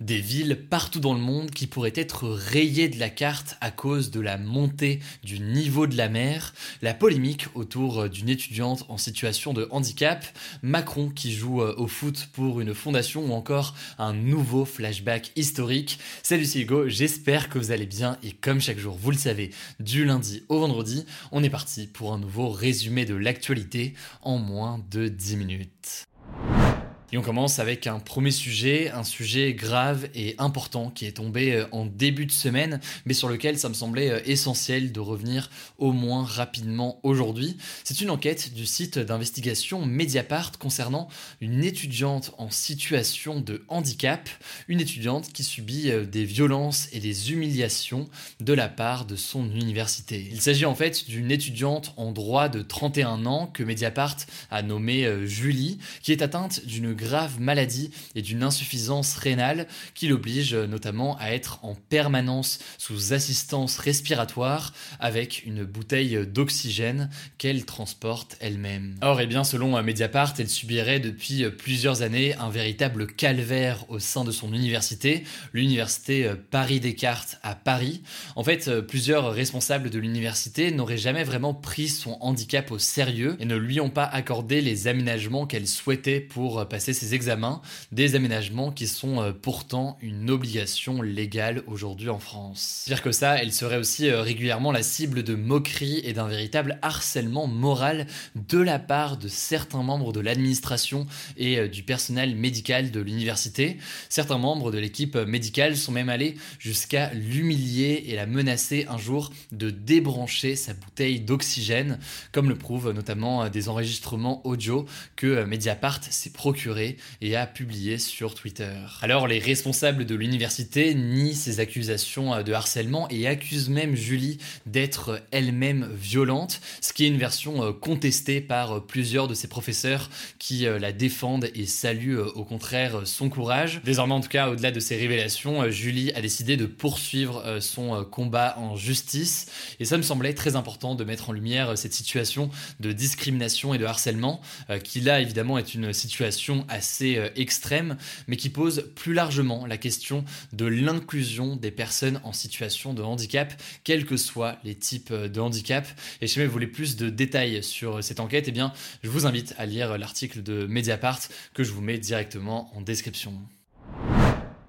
Des villes partout dans le monde qui pourraient être rayées de la carte à cause de la montée du niveau de la mer, la polémique autour d'une étudiante en situation de handicap, Macron qui joue euh, au foot pour une fondation ou encore un nouveau flashback historique. Salut c'est Hugo, j'espère que vous allez bien et comme chaque jour, vous le savez, du lundi au vendredi, on est parti pour un nouveau résumé de l'actualité en moins de 10 minutes. Et on commence avec un premier sujet, un sujet grave et important qui est tombé euh, en début de semaine, mais sur lequel ça me semblait euh, essentiel de revenir au moins rapidement aujourd'hui. C'est une enquête du site d'investigation Mediapart concernant une étudiante en situation de handicap, une étudiante qui subit euh, des violences et des humiliations de la part de son université. Il s'agit en fait d'une étudiante en droit de 31 ans que Mediapart a nommée Julie, qui est atteinte d'une grave maladie et d'une insuffisance rénale qui l'oblige notamment à être en permanence sous assistance respiratoire avec une bouteille d'oxygène qu'elle transporte elle-même. Or, et eh bien, selon Mediapart, elle subirait depuis plusieurs années un véritable calvaire au sein de son université, l'université Paris Descartes à Paris. En fait, plusieurs responsables de l'université n'auraient jamais vraiment pris son handicap au sérieux et ne lui ont pas accordé les aménagements qu'elle souhaitait pour passer ses examens, des aménagements qui sont euh, pourtant une obligation légale aujourd'hui en France. Pire que ça, elle serait aussi euh, régulièrement la cible de moqueries et d'un véritable harcèlement moral de la part de certains membres de l'administration et euh, du personnel médical de l'université. Certains membres de l'équipe médicale sont même allés jusqu'à l'humilier et la menacer un jour de débrancher sa bouteille d'oxygène, comme le prouvent notamment des enregistrements audio que Mediapart s'est procuré et a publié sur Twitter. Alors les responsables de l'université nient ces accusations de harcèlement et accusent même Julie d'être elle-même violente, ce qui est une version euh, contestée par euh, plusieurs de ses professeurs qui euh, la défendent et saluent au contraire son courage. Désormais en tout cas, au-delà de ces révélations, Julie a décidé de poursuivre son combat en justice et ça me semblait très important de mettre en lumière cette situation de discrimination et de harcèlement qui là évidemment est une situation assez euh, extrême, mais qui pose plus largement la question de l'inclusion des personnes en situation de handicap, quels que soient les types euh, de handicap. Et si vous voulez plus de détails sur euh, cette enquête, eh je vous invite à lire l'article de Mediapart que je vous mets directement en description.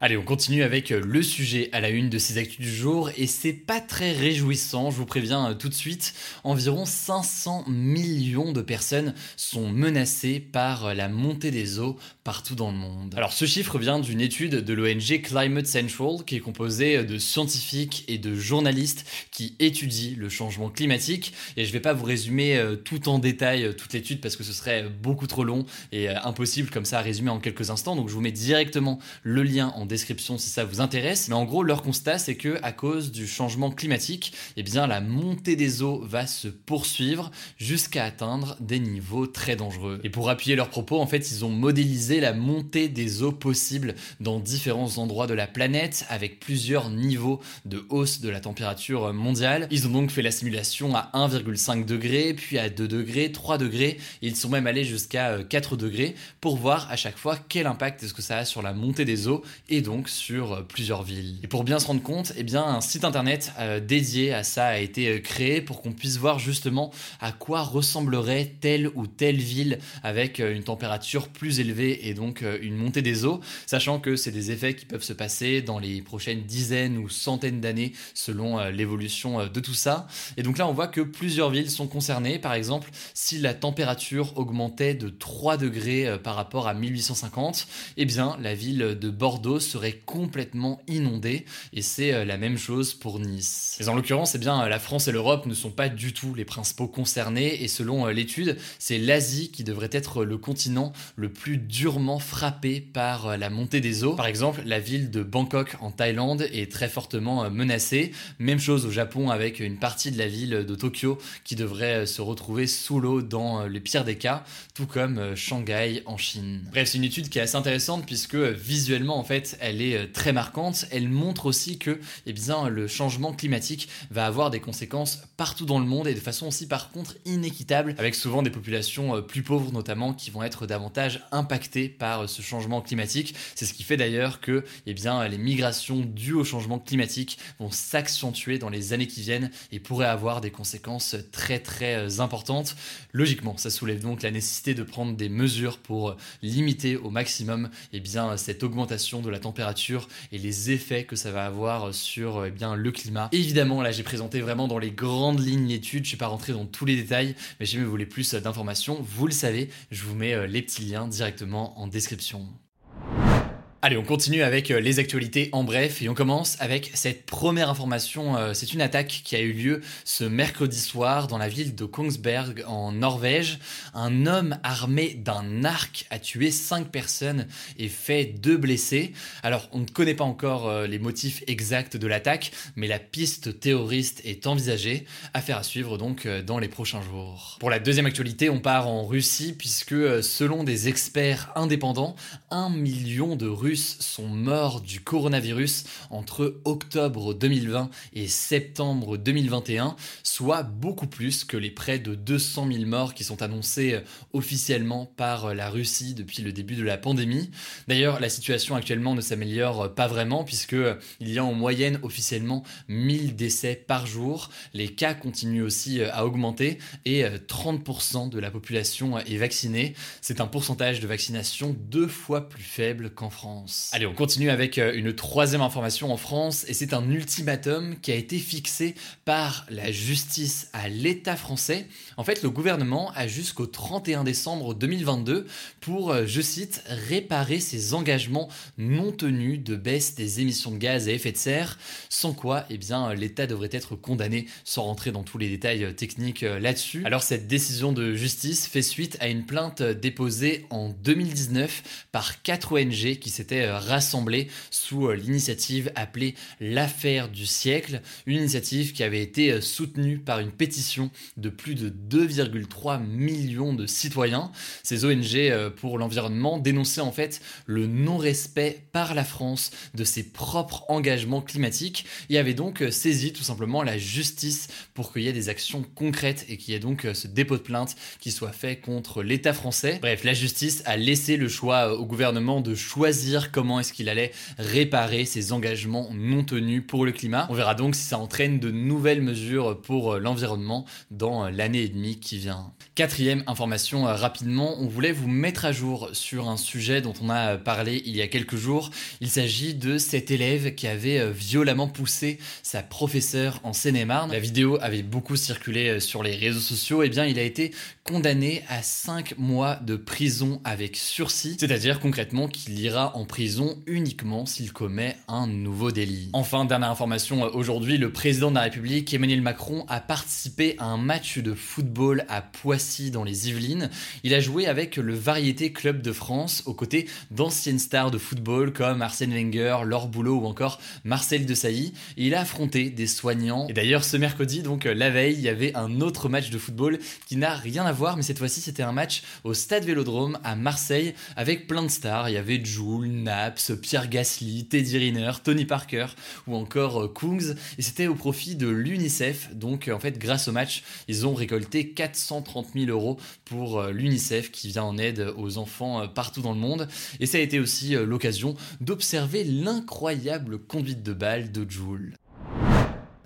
Allez, on continue avec euh, le sujet à la une de ces actus du jour et c'est pas très réjouissant, je vous préviens euh, tout de suite. Environ 500 millions de personnes sont menacées par euh, la montée des eaux partout dans le monde. Alors ce chiffre vient d'une étude de l'ONG Climate Central qui est composée de scientifiques et de journalistes qui étudient le changement climatique et je vais pas vous résumer tout en détail toute l'étude parce que ce serait beaucoup trop long et impossible comme ça à résumer en quelques instants donc je vous mets directement le lien en description si ça vous intéresse. Mais en gros, leur constat, c'est que à cause du changement climatique, eh bien, la montée des eaux va se poursuivre jusqu'à atteindre des niveaux très dangereux. Et pour appuyer leurs propos, en fait, ils ont modélisé la montée des eaux possibles dans différents endroits de la planète avec plusieurs niveaux de hausse de la température mondiale. Ils ont donc fait la simulation à 1,5 degré, puis à 2 degrés, 3 degrés, ils sont même allés jusqu'à 4 degrés pour voir à chaque fois quel impact est-ce que ça a sur la montée des eaux et donc sur plusieurs villes. Et pour bien se rendre compte, eh bien, un site internet dédié à ça a été créé pour qu'on puisse voir justement à quoi ressemblerait telle ou telle ville avec une température plus élevée et donc une montée des eaux, sachant que c'est des effets qui peuvent se passer dans les prochaines dizaines ou centaines d'années selon l'évolution de tout ça. Et donc là, on voit que plusieurs villes sont concernées. Par exemple, si la température augmentait de 3 degrés euh, par rapport à 1850, eh bien, la ville de Bordeaux serait complètement inondée. Et c'est euh, la même chose pour Nice. Mais en l'occurrence, eh bien, la France et l'Europe ne sont pas du tout les principaux concernés. Et selon euh, l'étude, c'est l'Asie qui devrait être le continent le plus durement frappé par la montée des eaux. Par exemple, la ville de Bangkok en Thaïlande est très fortement menacée. Même chose au Japon avec une partie de la ville de Tokyo qui devrait se retrouver sous l'eau dans le pire des cas, tout comme Shanghai en Chine. Bref, c'est une étude qui est assez intéressante puisque visuellement en fait, elle est très marquante. Elle montre aussi que eh bien, le changement climatique va avoir des conséquences partout dans le monde et de façon aussi par contre inéquitable, avec souvent des populations plus pauvres notamment qui vont être davantage impactées par ce changement climatique. C'est ce qui fait d'ailleurs que eh bien, les migrations dues au changement climatique vont s'accentuer dans les années qui viennent et pourraient avoir des conséquences très très importantes. Logiquement, ça soulève donc la nécessité de prendre des mesures pour limiter au maximum eh bien, cette augmentation de la température et les effets que ça va avoir sur eh bien, le climat. Évidemment, là j'ai présenté vraiment dans les grandes lignes l'étude, je ne suis pas rentré dans tous les détails, mais si vous voulez plus d'informations, vous le savez, je vous mets euh, les petits liens directement en description. Allez, on continue avec euh, les actualités en bref et on commence avec cette première information. Euh, c'est une attaque qui a eu lieu ce mercredi soir dans la ville de Kongsberg en Norvège. Un homme armé d'un arc a tué cinq personnes et fait deux blessés. Alors, on ne connaît pas encore euh, les motifs exacts de l'attaque, mais la piste terroriste est envisagée. Affaire à suivre donc dans les prochains jours. Pour la deuxième actualité, on part en Russie puisque selon des experts indépendants, un million de Russes sont morts du coronavirus entre octobre 2020 et septembre 2021, soit beaucoup plus que les près de 200 000 morts qui sont annoncés euh, officiellement par euh, la Russie depuis le début de la pandémie. D'ailleurs, la situation actuellement ne s'améliore euh, pas vraiment puisque il y a en moyenne officiellement 1000 décès par jour. Les cas continuent aussi à augmenter et 30% de la population est vaccinée. C'est un pourcentage de vaccination deux fois plus faible qu'en France. Allez, on continue avec euh, une troisième information en France et c'est un ultimatum qui a été fixé par la justice à l'État français. En fait, le gouvernement a jusqu'au 31 décembre 2022 pour, euh, je cite, réparer ses engagements non tenus de baisse des émissions de gaz à effet de serre, sans quoi, eh bien, l'État devrait être condamné sans rentrer dans tous les détails euh, techniques là-dessus. Alors cette décision de justice fait suite à une plainte déposée en 2019 par quatre ONG qui s'étaient euh, rassemblés sous euh, l'initiative appelée l'affaire du siècle, une initiative qui avait été euh, soutenue par une pétition de plus de 2,3 millions de citoyens. Ces ONG pour l'environnement dénonçaient en fait le non-respect par la France de ses propres engagements climatiques et avaient donc saisi tout simplement la justice pour qu'il y ait des actions concrètes et qu'il y ait donc ce dépôt de plainte qui soit fait contre l'État français. Bref, la justice a laissé le choix au gouvernement de choisir comment est-ce qu'il allait réparer ses engagements non tenus pour le climat. On verra donc si ça entraîne de nouvelles mesures pour euh, l'environnement dans euh, l'année et demie qui vient. Quatrième information euh, rapidement, on voulait vous mettre à jour sur un sujet dont on a parlé il y a quelques jours. Il s'agit de cet élève qui avait violemment poussé sa professeure en Seine-et-Marne. La vidéo avait beaucoup circulé sur les réseaux sociaux. Eh bien, il a été condamné à 5 mois de prison avec sursis, c'est-à-dire concrètement qu'il ira en prison uniquement s'il commet un nouveau délit. Enfin, dernière information, aujourd'hui, le président de la République, Emmanuel Macron, a participé à un match de football à Poissy dans les Yvelines. Il a joué avec le Variété Club de France aux côtés d'anciennes stars de football comme Arsène Wenger, Laure Boulot ou encore Marcel Desailly. Et il a affronté des soignants. Et d'ailleurs, ce mercredi, donc la veille, il y avait un autre match de football qui n'a rien à voir, mais cette fois-ci, c'était un match au Stade Vélodrome à Marseille avec plein de stars. Il y avait Jules, Naps, Pierre Gasly, Teddy Riner, Tony Parker ou encore euh, Kungs. Et c'était au profit de l'UNICEF. Donc en fait, grâce au match, ils ont récolté 430 000 euros pour l'UNICEF qui vient en aide aux enfants partout dans le monde. Et ça a été aussi l'occasion d'observer l'incroyable conduite de balle de Joule.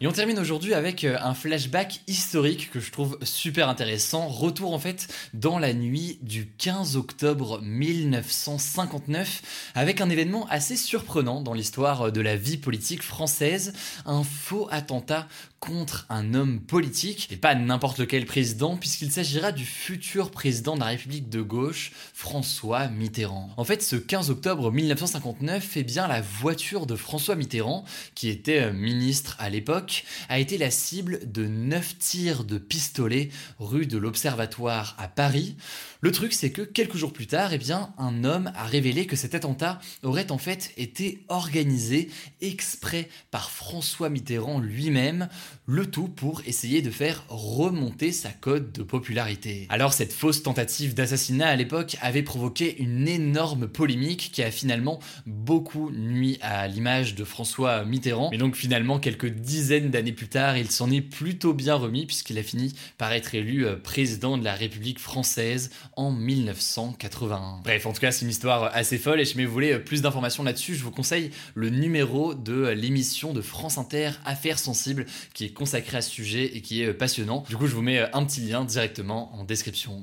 Et on termine aujourd'hui avec euh, un flashback historique que je trouve super intéressant. Retour en fait dans la nuit du 15 octobre 1959 avec un événement assez surprenant dans l'histoire de la vie politique française, un faux attentat contre un homme politique, et pas n'importe lequel président, puisqu'il s'agira du futur président de la République de gauche, François Mitterrand. En fait, ce 15 octobre 1959, eh bien, la voiture de François Mitterrand, qui était euh, ministre à l'époque, a été la cible de 9 tirs de pistolet rue de l'Observatoire à Paris. Le truc, c'est que quelques jours plus tard, eh bien, un homme a révélé que cet attentat aurait en fait été organisé exprès par François Mitterrand lui-même le tout pour essayer de faire remonter sa cote de popularité. Alors cette fausse tentative d'assassinat à l'époque avait provoqué une énorme polémique qui a finalement beaucoup nuit à l'image de François Mitterrand, mais donc finalement quelques dizaines d'années plus tard, il s'en est plutôt bien remis puisqu'il a fini par être élu euh, président de la République française en 1981. Bref, en tout cas, c'est une histoire assez folle et si vous voulez plus d'informations là-dessus, je vous conseille le numéro de l'émission de France Inter Affaires sensibles qui est consacré à ce sujet et qui est passionnant. Du coup, je vous mets un petit lien directement en description.